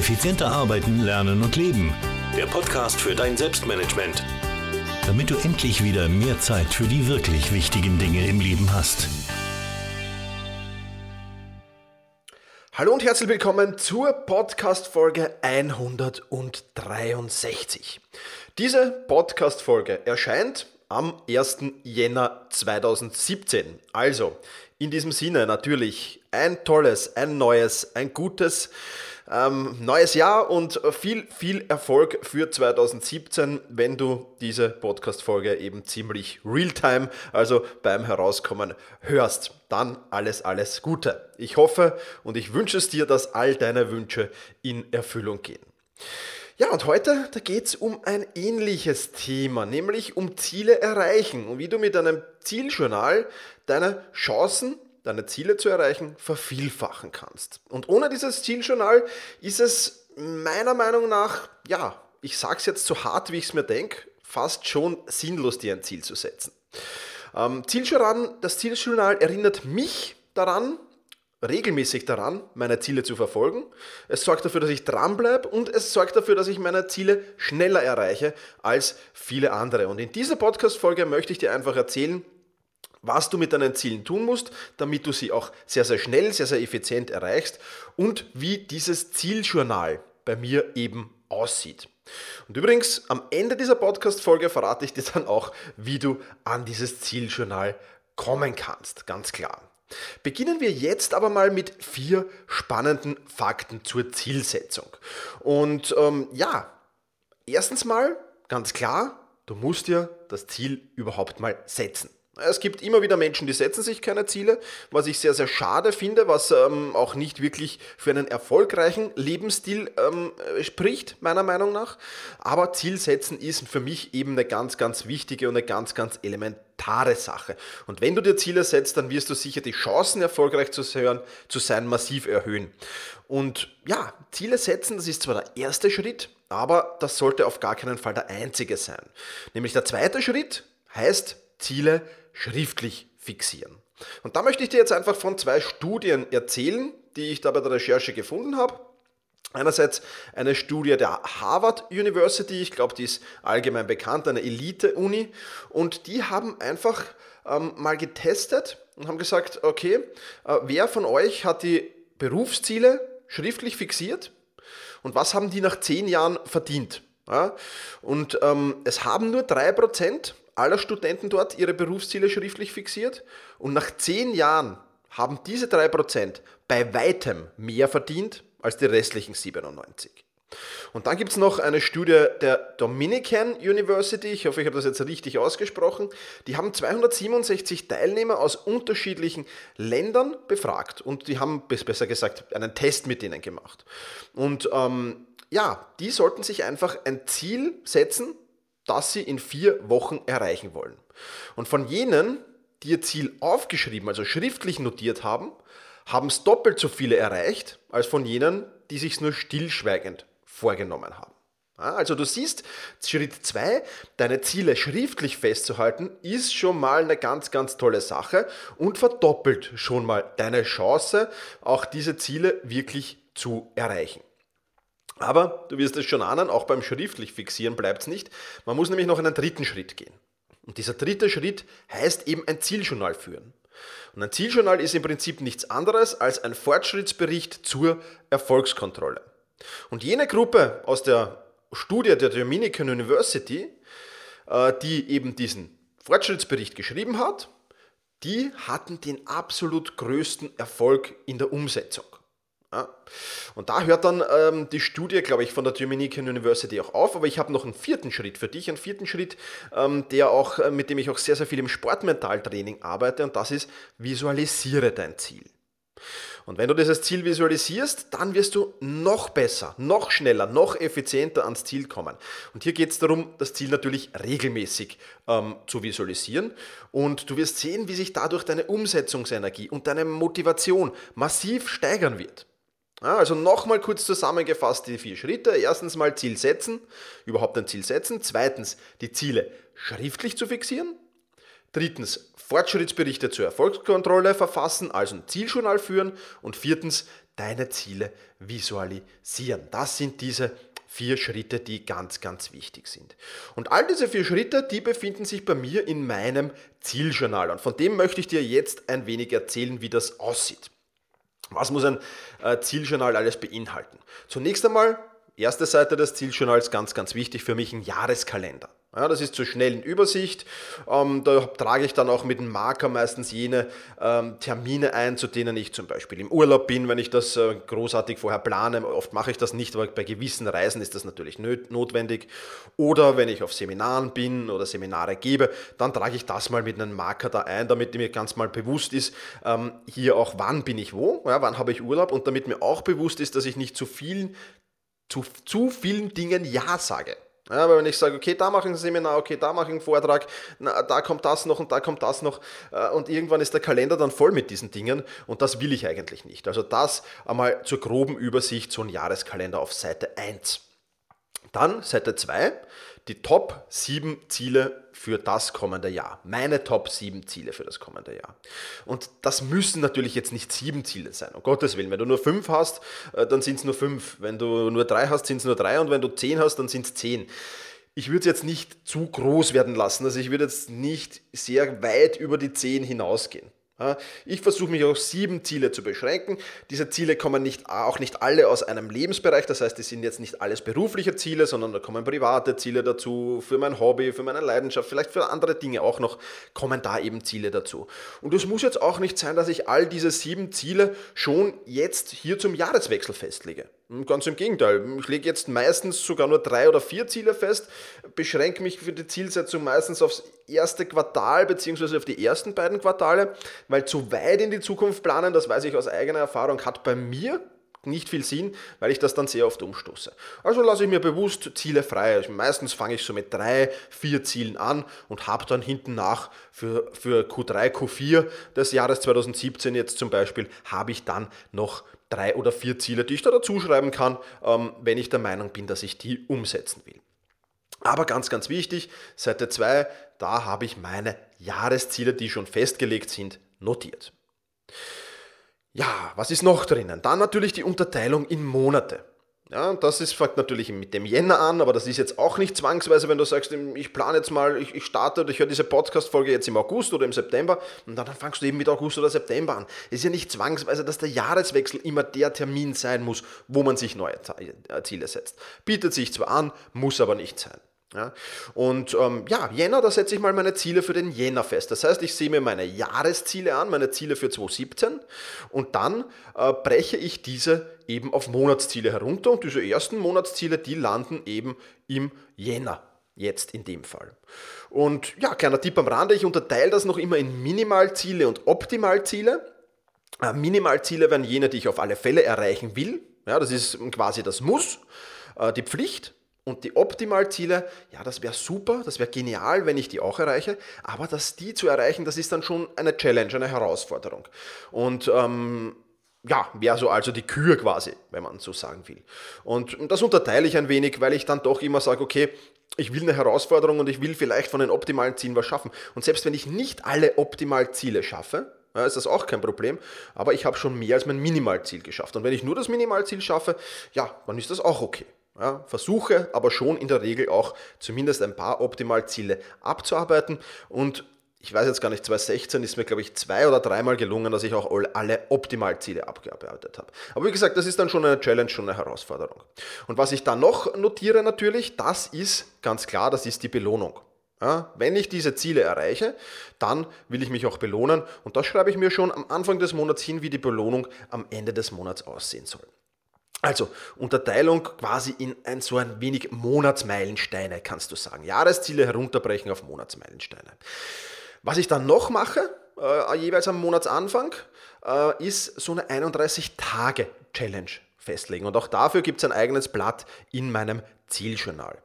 Effizienter arbeiten, lernen und leben. Der Podcast für dein Selbstmanagement. Damit du endlich wieder mehr Zeit für die wirklich wichtigen Dinge im Leben hast. Hallo und herzlich willkommen zur Podcast-Folge 163. Diese Podcast-Folge erscheint am 1. Jänner 2017. Also, in diesem Sinne natürlich ein tolles, ein neues, ein gutes ähm, neues Jahr und viel, viel Erfolg für 2017, wenn du diese Podcast-Folge eben ziemlich real-time, also beim Herauskommen hörst. Dann alles, alles Gute. Ich hoffe und ich wünsche es dir, dass all deine Wünsche in Erfüllung gehen. Ja, und heute, da geht es um ein ähnliches Thema, nämlich um Ziele erreichen und wie du mit einem Zieljournal deine Chancen, deine Ziele zu erreichen, vervielfachen kannst. Und ohne dieses Zieljournal ist es meiner Meinung nach, ja, ich sage es jetzt so hart, wie ich es mir denke, fast schon sinnlos, dir ein Ziel zu setzen. Ähm, Zieljournal, das Zieljournal erinnert mich daran, regelmäßig daran, meine Ziele zu verfolgen. Es sorgt dafür, dass ich dranbleibe und es sorgt dafür, dass ich meine Ziele schneller erreiche als viele andere. Und in dieser Podcast-Folge möchte ich dir einfach erzählen, was du mit deinen Zielen tun musst, damit du sie auch sehr, sehr schnell, sehr, sehr effizient erreichst und wie dieses Zieljournal bei mir eben aussieht. Und übrigens, am Ende dieser Podcast-Folge verrate ich dir dann auch, wie du an dieses Zieljournal kommen kannst, ganz klar. Beginnen wir jetzt aber mal mit vier spannenden Fakten zur Zielsetzung. Und ähm, ja, erstens mal, ganz klar, du musst dir das Ziel überhaupt mal setzen. Es gibt immer wieder Menschen, die setzen sich keine Ziele, was ich sehr, sehr schade finde, was ähm, auch nicht wirklich für einen erfolgreichen Lebensstil ähm, spricht, meiner Meinung nach. Aber Zielsetzen ist für mich eben eine ganz, ganz wichtige und eine ganz, ganz elementare Sache. Und wenn du dir Ziele setzt, dann wirst du sicher die Chancen, erfolgreich zu sein, zu sein massiv erhöhen. Und ja, Ziele setzen, das ist zwar der erste Schritt, aber das sollte auf gar keinen Fall der einzige sein. Nämlich der zweite Schritt heißt Ziele schriftlich fixieren. Und da möchte ich dir jetzt einfach von zwei Studien erzählen, die ich da bei der Recherche gefunden habe. Einerseits eine Studie der Harvard University, ich glaube, die ist allgemein bekannt, eine Elite-Uni, und die haben einfach ähm, mal getestet und haben gesagt, okay, äh, wer von euch hat die Berufsziele schriftlich fixiert und was haben die nach zehn Jahren verdient? Ja? Und ähm, es haben nur 3% aller Studenten dort ihre Berufsziele schriftlich fixiert und nach zehn Jahren haben diese 3% bei weitem mehr verdient als die restlichen 97. Und dann gibt es noch eine Studie der Dominican University, ich hoffe, ich habe das jetzt richtig ausgesprochen. Die haben 267 Teilnehmer aus unterschiedlichen Ländern befragt und die haben, besser gesagt, einen Test mit denen gemacht. Und ähm, ja, die sollten sich einfach ein Ziel setzen, das sie in vier Wochen erreichen wollen. Und von jenen, die ihr Ziel aufgeschrieben, also schriftlich notiert haben, haben es doppelt so viele erreicht, als von jenen, die sich nur stillschweigend vorgenommen haben. Also du siehst, Schritt 2, deine Ziele schriftlich festzuhalten, ist schon mal eine ganz, ganz tolle Sache und verdoppelt schon mal deine Chance, auch diese Ziele wirklich zu erreichen. Aber du wirst es schon ahnen, auch beim schriftlich fixieren bleibt es nicht. Man muss nämlich noch einen dritten Schritt gehen. Und dieser dritte Schritt heißt eben ein Zieljournal führen. Und ein Zieljournal ist im Prinzip nichts anderes als ein Fortschrittsbericht zur Erfolgskontrolle. Und jene Gruppe aus der Studie der Dominican University, äh, die eben diesen Fortschrittsbericht geschrieben hat, die hatten den absolut größten Erfolg in der Umsetzung. Ja. Und da hört dann ähm, die Studie, glaube ich, von der Dominican University auch auf. Aber ich habe noch einen vierten Schritt für dich, einen vierten Schritt, ähm, der auch, äh, mit dem ich auch sehr, sehr viel im Sportmentaltraining arbeite. Und das ist, visualisiere dein Ziel. Und wenn du dieses Ziel visualisierst, dann wirst du noch besser, noch schneller, noch effizienter ans Ziel kommen. Und hier geht es darum, das Ziel natürlich regelmäßig ähm, zu visualisieren. Und du wirst sehen, wie sich dadurch deine Umsetzungsenergie und deine Motivation massiv steigern wird. Also nochmal kurz zusammengefasst die vier Schritte. Erstens mal Ziel setzen, überhaupt ein Ziel setzen. Zweitens die Ziele schriftlich zu fixieren. Drittens Fortschrittsberichte zur Erfolgskontrolle verfassen, also ein Zieljournal führen. Und viertens deine Ziele visualisieren. Das sind diese vier Schritte, die ganz, ganz wichtig sind. Und all diese vier Schritte, die befinden sich bei mir in meinem Zieljournal. Und von dem möchte ich dir jetzt ein wenig erzählen, wie das aussieht. Was muss ein äh, Zieljournal alles beinhalten? Zunächst einmal, erste Seite des Zieljournals, ganz, ganz wichtig für mich, ein Jahreskalender. Ja, das ist zur schnellen Übersicht. Ähm, da trage ich dann auch mit dem Marker meistens jene ähm, Termine ein, zu denen ich zum Beispiel im Urlaub bin, wenn ich das äh, großartig vorher plane. Oft mache ich das nicht, aber bei gewissen Reisen ist das natürlich notwendig. Oder wenn ich auf Seminaren bin oder Seminare gebe, dann trage ich das mal mit einem Marker da ein, damit mir ganz mal bewusst ist, ähm, hier auch wann bin ich wo, ja, wann habe ich Urlaub und damit mir auch bewusst ist, dass ich nicht zu vielen, zu, zu vielen Dingen Ja sage. Ja, aber wenn ich sage, okay, da mache ich ein Seminar, okay, da mache ich einen Vortrag, na, da kommt das noch und da kommt das noch äh, und irgendwann ist der Kalender dann voll mit diesen Dingen und das will ich eigentlich nicht. Also das einmal zur groben Übersicht, so ein Jahreskalender auf Seite 1. Dann Seite 2, die Top 7 Ziele für das kommende Jahr. Meine Top 7 Ziele für das kommende Jahr. Und das müssen natürlich jetzt nicht 7 Ziele sein, um Gottes Willen. Wenn du nur 5 hast, äh, dann sind es nur 5. Wenn du nur 3 hast, sind es nur 3 und wenn du 10 hast, dann sind es 10 ich würde es jetzt nicht zu groß werden lassen. Also ich würde jetzt nicht sehr weit über die 10 hinausgehen. Ich versuche mich auf sieben Ziele zu beschränken. Diese Ziele kommen nicht, auch nicht alle aus einem Lebensbereich, das heißt, die sind jetzt nicht alles berufliche Ziele, sondern da kommen private Ziele dazu, für mein Hobby, für meine Leidenschaft, vielleicht für andere Dinge auch noch, kommen da eben Ziele dazu. Und es muss jetzt auch nicht sein, dass ich all diese sieben Ziele schon jetzt hier zum Jahreswechsel festlege. Ganz im Gegenteil. Ich lege jetzt meistens sogar nur drei oder vier Ziele fest, beschränke mich für die Zielsetzung meistens aufs erste Quartal beziehungsweise auf die ersten beiden Quartale, weil zu weit in die Zukunft planen, das weiß ich aus eigener Erfahrung, hat bei mir nicht viel Sinn, weil ich das dann sehr oft umstoße. Also lasse ich mir bewusst Ziele frei. Also meistens fange ich so mit drei, vier Zielen an und habe dann hinten nach für, für Q3, Q4 des Jahres 2017 jetzt zum Beispiel, habe ich dann noch drei oder vier Ziele, die ich da dazu schreiben kann, ähm, wenn ich der Meinung bin, dass ich die umsetzen will. Aber ganz, ganz wichtig, Seite 2, da habe ich meine Jahresziele, die schon festgelegt sind, notiert. Ja, was ist noch drinnen? Dann natürlich die Unterteilung in Monate. Ja, das ist, fängt natürlich mit dem Jänner an, aber das ist jetzt auch nicht zwangsweise, wenn du sagst, ich plane jetzt mal, ich, ich starte oder ich höre diese Podcast-Folge jetzt im August oder im September und dann fangst du eben mit August oder September an. Ist ja nicht zwangsweise, dass der Jahreswechsel immer der Termin sein muss, wo man sich neue Ziele setzt. Bietet sich zwar an, muss aber nicht sein. Ja, und ähm, ja, Jänner, da setze ich mal meine Ziele für den Jänner fest. Das heißt, ich sehe mir meine Jahresziele an, meine Ziele für 2017 und dann äh, breche ich diese eben auf Monatsziele herunter und diese ersten Monatsziele, die landen eben im Jänner. Jetzt in dem Fall. Und ja, kleiner Tipp am Rande, ich unterteile das noch immer in Minimalziele und Optimalziele. Äh, Minimalziele wären jene, die ich auf alle Fälle erreichen will. Ja, das ist quasi das Muss, äh, die Pflicht. Und die Optimalziele, ja, das wäre super, das wäre genial, wenn ich die auch erreiche, aber das die zu erreichen, das ist dann schon eine Challenge, eine Herausforderung. Und ähm, ja, wäre so also die Kür quasi, wenn man so sagen will. Und das unterteile ich ein wenig, weil ich dann doch immer sage, okay, ich will eine Herausforderung und ich will vielleicht von den optimalen Zielen was schaffen. Und selbst wenn ich nicht alle Optimalziele schaffe, ja, ist das auch kein Problem, aber ich habe schon mehr als mein Minimalziel geschafft. Und wenn ich nur das Minimalziel schaffe, ja, dann ist das auch okay. Ja, versuche aber schon in der Regel auch zumindest ein paar Optimalziele abzuarbeiten und ich weiß jetzt gar nicht, 2016 ist mir, glaube ich, zwei oder dreimal gelungen, dass ich auch alle Optimalziele abgearbeitet habe. Aber wie gesagt, das ist dann schon eine Challenge, schon eine Herausforderung. Und was ich dann noch notiere natürlich, das ist ganz klar, das ist die Belohnung. Ja, wenn ich diese Ziele erreiche, dann will ich mich auch belohnen und das schreibe ich mir schon am Anfang des Monats hin, wie die Belohnung am Ende des Monats aussehen soll. Also Unterteilung quasi in ein so ein wenig Monatsmeilensteine, kannst du sagen. Jahresziele herunterbrechen auf Monatsmeilensteine. Was ich dann noch mache, äh, jeweils am Monatsanfang, äh, ist so eine 31-Tage-Challenge festlegen. Und auch dafür gibt es ein eigenes Blatt in meinem Zieljournal.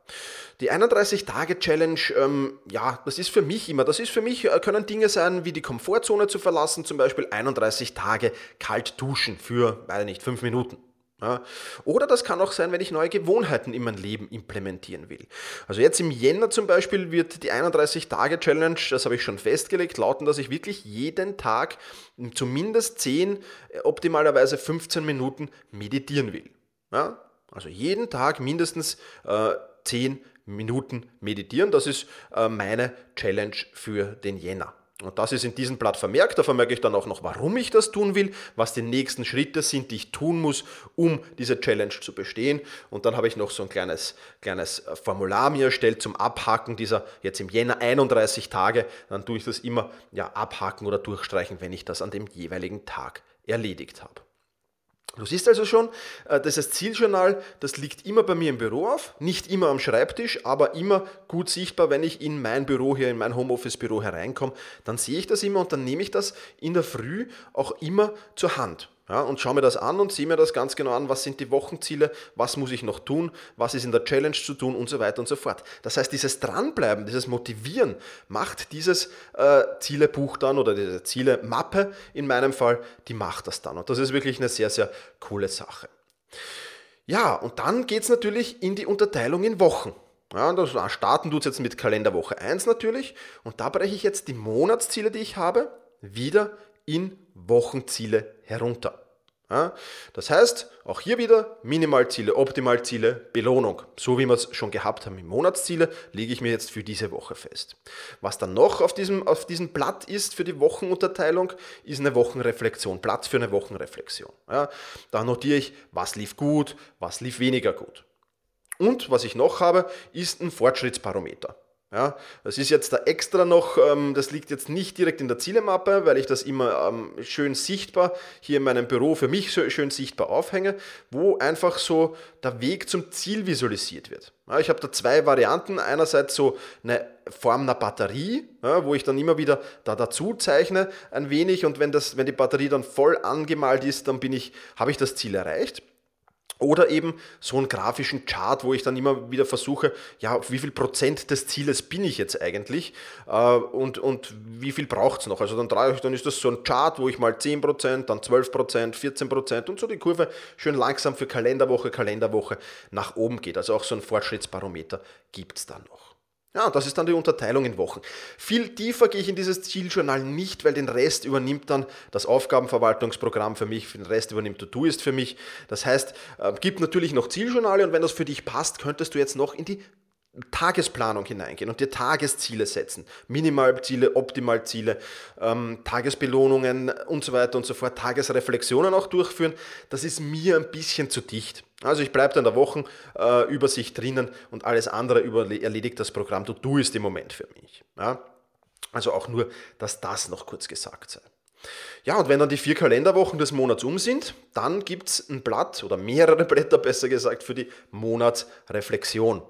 Die 31-Tage-Challenge, ähm, ja, das ist für mich immer, das ist für mich, äh, können Dinge sein, wie die Komfortzone zu verlassen, zum Beispiel 31 Tage kalt duschen für, weiß nicht, 5 Minuten. Ja. Oder das kann auch sein, wenn ich neue Gewohnheiten in mein Leben implementieren will. Also jetzt im Jänner zum Beispiel wird die 31-Tage-Challenge, das habe ich schon festgelegt, lauten, dass ich wirklich jeden Tag zumindest 10, äh, optimalerweise 15 Minuten meditieren will. Ja. Also jeden Tag mindestens äh, 10 Minuten meditieren. Das ist äh, meine Challenge für den Jänner. Und das ist in diesem Blatt vermerkt. Da vermerke ich dann auch noch, warum ich das tun will, was die nächsten Schritte sind, die ich tun muss, um diese Challenge zu bestehen. Und dann habe ich noch so ein kleines, kleines Formular mir erstellt zum Abhaken dieser jetzt im Jänner 31 Tage. Dann tue ich das immer ja, abhaken oder durchstreichen, wenn ich das an dem jeweiligen Tag erledigt habe. Du siehst also schon, äh, das Zieljournal, das liegt immer bei mir im Büro auf, nicht immer am Schreibtisch, aber immer gut sichtbar, wenn ich in mein Büro hier, in mein Homeoffice-Büro hereinkomme, dann sehe ich das immer und dann nehme ich das in der Früh auch immer zur Hand. Ja, und schaue mir das an und sehe mir das ganz genau an, was sind die Wochenziele, was muss ich noch tun, was ist in der Challenge zu tun und so weiter und so fort. Das heißt, dieses Dranbleiben, dieses Motivieren macht dieses äh, Zielebuch dann oder diese Zielemappe in meinem Fall, die macht das dann. Und das ist wirklich eine sehr, sehr coole Sache. Ja, und dann geht es natürlich in die Unterteilung in Wochen. Ja, das starten tut es jetzt mit Kalenderwoche 1 natürlich. Und da breche ich jetzt die Monatsziele, die ich habe, wieder in Wochenziele herunter. Das heißt, auch hier wieder Minimalziele, Optimalziele, Belohnung. So wie wir es schon gehabt haben im Monatsziele, lege ich mir jetzt für diese Woche fest. Was dann noch auf diesem, auf diesem Blatt ist für die Wochenunterteilung, ist eine Wochenreflexion, Platz für eine Wochenreflexion. Ja, da notiere ich, was lief gut, was lief weniger gut. Und was ich noch habe, ist ein Fortschrittsbarometer. Ja, das ist jetzt da extra noch, ähm, das liegt jetzt nicht direkt in der Zielemappe, weil ich das immer ähm, schön sichtbar hier in meinem Büro für mich schön sichtbar aufhänge, wo einfach so der Weg zum Ziel visualisiert wird. Ich habe da zwei Varianten. Einerseits so eine Form einer Batterie, wo ich dann immer wieder da dazu zeichne ein wenig und wenn, das, wenn die Batterie dann voll angemalt ist, dann habe ich das Ziel erreicht. Oder eben so einen grafischen Chart, wo ich dann immer wieder versuche, ja, auf wie viel Prozent des Zieles bin ich jetzt eigentlich äh, und, und wie viel braucht es noch. Also dann, dann ist das so ein Chart, wo ich mal 10%, dann 12%, 14% und so die Kurve schön langsam für Kalenderwoche, Kalenderwoche nach oben geht. Also auch so ein Fortschrittsbarometer gibt es dann noch. Ja, das ist dann die Unterteilung in Wochen. Viel tiefer gehe ich in dieses Zieljournal nicht, weil den Rest übernimmt dann das Aufgabenverwaltungsprogramm für mich, den Rest übernimmt Todoist für mich. Das heißt, äh, gibt natürlich noch Zieljournale und wenn das für dich passt, könntest du jetzt noch in die Tagesplanung hineingehen und dir Tagesziele setzen. Minimalziele, Optimalziele, ähm, Tagesbelohnungen und so weiter und so fort, Tagesreflexionen auch durchführen. Das ist mir ein bisschen zu dicht. Also ich bleibe da in der Wochenübersicht äh, drinnen und alles andere erledigt das Programm. Du tust im Moment für mich. Ja? Also auch nur, dass das noch kurz gesagt sei. Ja, und wenn dann die vier Kalenderwochen des Monats um sind, dann gibt es ein Blatt oder mehrere Blätter besser gesagt für die Monatsreflexion.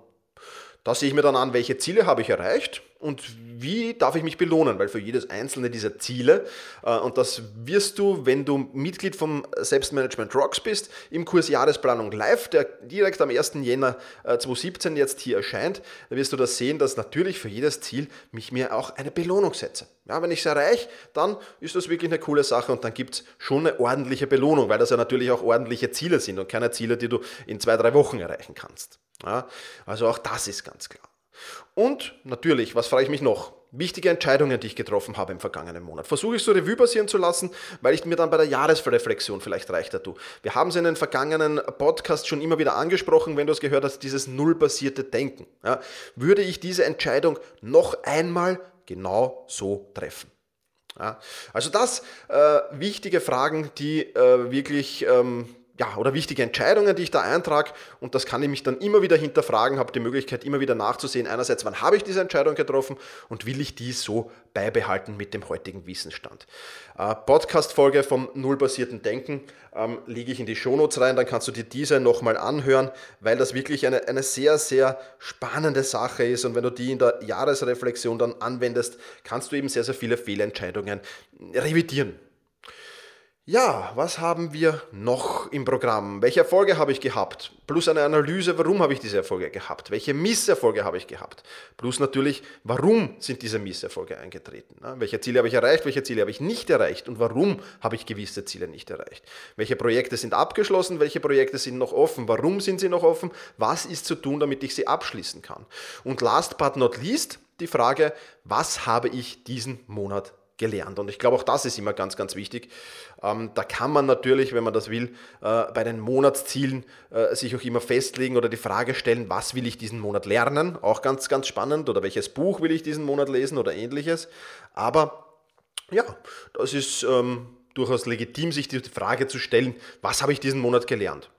Da sehe ich mir dann an, welche Ziele habe ich erreicht und wie darf ich mich belohnen, weil für jedes einzelne dieser Ziele, äh, und das wirst du, wenn du Mitglied vom Selbstmanagement Rocks bist, im Kurs Jahresplanung Live, der direkt am 1. Jänner 2017 äh, jetzt hier erscheint, da wirst du das sehen, dass natürlich für jedes Ziel mich mir auch eine Belohnung setze. Ja, wenn ich es erreiche, dann ist das wirklich eine coole Sache und dann gibt es schon eine ordentliche Belohnung, weil das ja natürlich auch ordentliche Ziele sind und keine Ziele, die du in zwei, drei Wochen erreichen kannst. Ja, also auch das ist ganz klar. Und natürlich, was frage ich mich noch? Wichtige Entscheidungen, die ich getroffen habe im vergangenen Monat. Versuche ich so Revue passieren zu lassen, weil ich mir dann bei der Jahresreflexion vielleicht reicht dazu. Wir haben es in den vergangenen Podcasts schon immer wieder angesprochen, wenn du es gehört hast, dieses nullbasierte Denken. Ja, würde ich diese Entscheidung noch einmal genau so treffen? Ja, also das äh, wichtige Fragen, die äh, wirklich ähm, ja, oder wichtige Entscheidungen, die ich da eintrage und das kann ich mich dann immer wieder hinterfragen, habe die Möglichkeit immer wieder nachzusehen, einerseits, wann habe ich diese Entscheidung getroffen und will ich die so beibehalten mit dem heutigen Wissensstand. Äh, Podcast-Folge vom nullbasierten Denken ähm, lege ich in die Shownotes rein, dann kannst du dir diese nochmal anhören, weil das wirklich eine, eine sehr, sehr spannende Sache ist und wenn du die in der Jahresreflexion dann anwendest, kannst du eben sehr, sehr viele Fehlentscheidungen revidieren. Ja, was haben wir noch im Programm? Welche Erfolge habe ich gehabt? Plus eine Analyse, warum habe ich diese Erfolge gehabt? Welche Misserfolge habe ich gehabt? Plus natürlich, warum sind diese Misserfolge eingetreten? Welche Ziele habe ich erreicht? Welche Ziele habe ich nicht erreicht? Und warum habe ich gewisse Ziele nicht erreicht? Welche Projekte sind abgeschlossen? Welche Projekte sind noch offen? Warum sind sie noch offen? Was ist zu tun, damit ich sie abschließen kann? Und last but not least die Frage, was habe ich diesen Monat gelernt. Und ich glaube, auch das ist immer ganz, ganz wichtig. Ähm, da kann man natürlich, wenn man das will, äh, bei den Monatszielen äh, sich auch immer festlegen oder die Frage stellen, was will ich diesen Monat lernen? Auch ganz, ganz spannend. Oder welches Buch will ich diesen Monat lesen oder ähnliches. Aber ja, das ist ähm, durchaus legitim, sich die Frage zu stellen, was habe ich diesen Monat gelernt?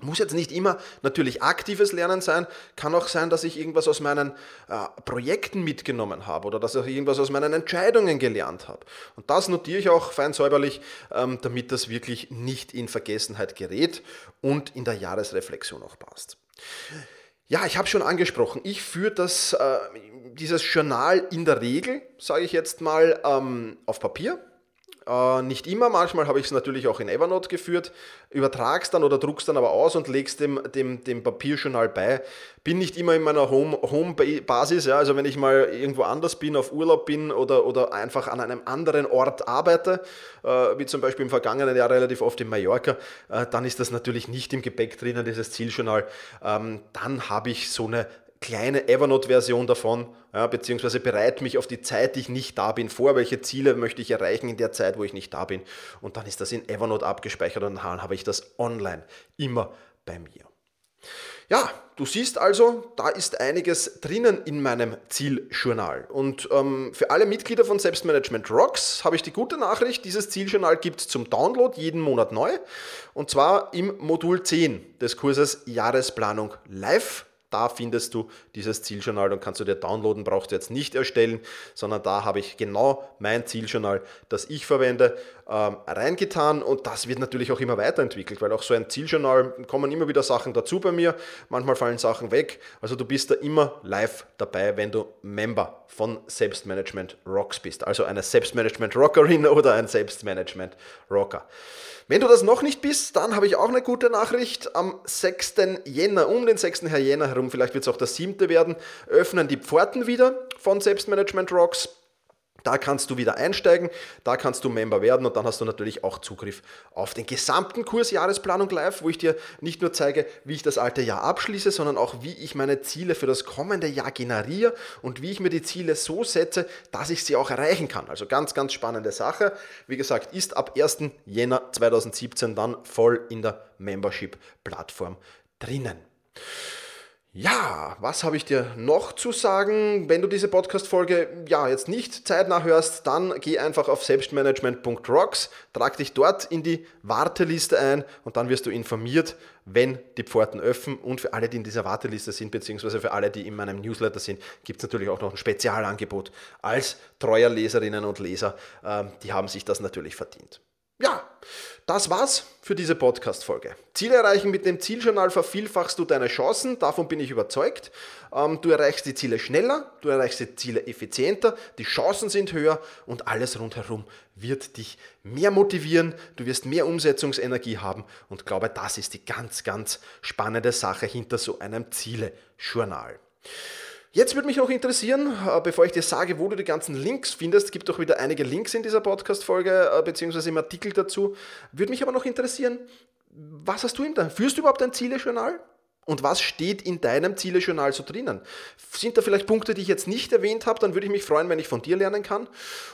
Muss jetzt nicht immer natürlich aktives Lernen sein, kann auch sein, dass ich irgendwas aus meinen äh, Projekten mitgenommen habe oder dass ich irgendwas aus meinen Entscheidungen gelernt habe. Und das notiere ich auch fein säuberlich, ähm, damit das wirklich nicht in Vergessenheit gerät und in der Jahresreflexion auch passt. Ja, ich habe schon angesprochen, ich führe das, äh, dieses Journal in der Regel, sage ich jetzt mal, ähm, auf Papier äh, nicht immer, manchmal habe ich es natürlich auch in Evernote geführt, übertragst dann oder druckst dann aber aus und legst dem, dem, dem Papierjournal bei. Bin nicht immer in meiner Home-Basis, Home ja, also wenn ich mal irgendwo anders bin, auf Urlaub bin oder, oder einfach an einem anderen Ort arbeite, äh, wie zum Beispiel im vergangenen Jahr relativ oft in Mallorca, äh, dann ist das natürlich nicht im Gepäck drinnen, dieses Zieljournal. Ähm, dann habe ich so eine kleine Evernote-Version davon, ja, beziehungsweise bereite mich auf die Zeit, die ich nicht da bin, vor, welche Ziele möchte ich erreichen in der Zeit, wo ich nicht da bin. Und dann ist das in Evernote abgespeichert und dann habe ich das online immer bei mir. Ja, du siehst also, da ist einiges drinnen in meinem Zieljournal. Und ähm, für alle Mitglieder von Selbstmanagement Rocks habe ich die gute Nachricht, dieses Zieljournal gibt es zum Download jeden Monat neu. Und zwar im Modul 10 des Kurses Jahresplanung Live da findest du dieses Zieljournal und kannst du dir downloaden, brauchst du jetzt nicht erstellen, sondern da habe ich genau mein Zieljournal, das ich verwende, ähm, reingetan und das wird natürlich auch immer weiterentwickelt, weil auch so ein Zieljournal kommen immer wieder Sachen dazu bei mir, manchmal fallen Sachen weg, also du bist da immer live dabei, wenn du Member von Selbstmanagement Rocks bist, also eine Selbstmanagement Rockerin oder ein Selbstmanagement Rocker. Wenn du das noch nicht bist, dann habe ich auch eine gute Nachricht. Am 6. Jänner, um den 6. Herr Jänner herum, vielleicht wird es auch der 7. werden, öffnen die Pforten wieder von Selbstmanagement Rocks. Da kannst du wieder einsteigen, da kannst du Member werden und dann hast du natürlich auch Zugriff auf den gesamten Kurs Jahresplanung Live, wo ich dir nicht nur zeige, wie ich das alte Jahr abschließe, sondern auch, wie ich meine Ziele für das kommende Jahr generiere und wie ich mir die Ziele so setze, dass ich sie auch erreichen kann. Also ganz, ganz spannende Sache. Wie gesagt, ist ab 1. Jänner 2017 dann voll in der Membership-Plattform drinnen. Ja, was habe ich dir noch zu sagen? Wenn du diese Podcast-Folge ja jetzt nicht zeitnah hörst, dann geh einfach auf selbstmanagement.rocks, trag dich dort in die Warteliste ein und dann wirst du informiert, wenn die Pforten öffnen. Und für alle, die in dieser Warteliste sind, beziehungsweise für alle, die in meinem Newsletter sind, gibt es natürlich auch noch ein Spezialangebot als treuer Leserinnen und Leser. Ähm, die haben sich das natürlich verdient. Ja, das war's für diese Podcast-Folge. Ziele erreichen mit dem Zieljournal vervielfachst du deine Chancen, davon bin ich überzeugt. Ähm, du erreichst die Ziele schneller, du erreichst die Ziele effizienter, die Chancen sind höher und alles rundherum wird dich mehr motivieren, du wirst mehr Umsetzungsenergie haben und glaube, das ist die ganz, ganz spannende Sache hinter so einem Ziele-Journal. Jetzt würde mich noch interessieren, äh, bevor ich dir sage, wo du die ganzen Links findest, gibt doch wieder einige Links in dieser Podcast-Folge äh, beziehungsweise im Artikel dazu. Würde mich aber noch interessieren, was hast du in deinem, führst du überhaupt ein Zielejournal? Und was steht in deinem Zielejournal so drinnen? Sind da vielleicht Punkte, die ich jetzt nicht erwähnt habe? Dann würde ich mich freuen, wenn ich von dir lernen kann.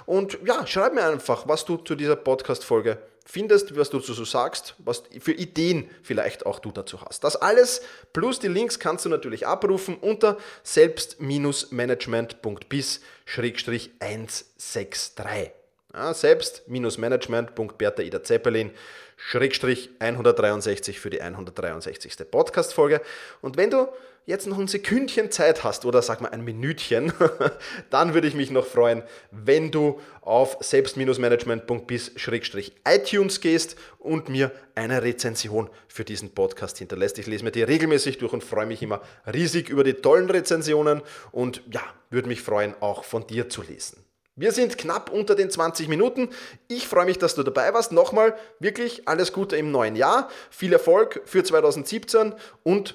Und ja, schreib mir einfach, was du zu dieser Podcast-Folge findest, was du dazu sagst, was für Ideen vielleicht auch du dazu hast. Das alles plus die Links kannst du natürlich abrufen unter selbst-management.bis-163. Ja, selbst-management.bertha Ida Zeppelin Schrägstrich 163 für die 163. Podcast-Folge. Und wenn du jetzt noch ein Sekündchen Zeit hast oder sag mal ein Minütchen, dann würde ich mich noch freuen, wenn du auf selbst-management.bis-iTunes gehst und mir eine Rezension für diesen Podcast hinterlässt. Ich lese mir die regelmäßig durch und freue mich immer riesig über die tollen Rezensionen und ja, würde mich freuen, auch von dir zu lesen. Wir sind knapp unter den 20 Minuten. Ich freue mich, dass du dabei warst. Nochmal wirklich alles Gute im neuen Jahr. Viel Erfolg für 2017 und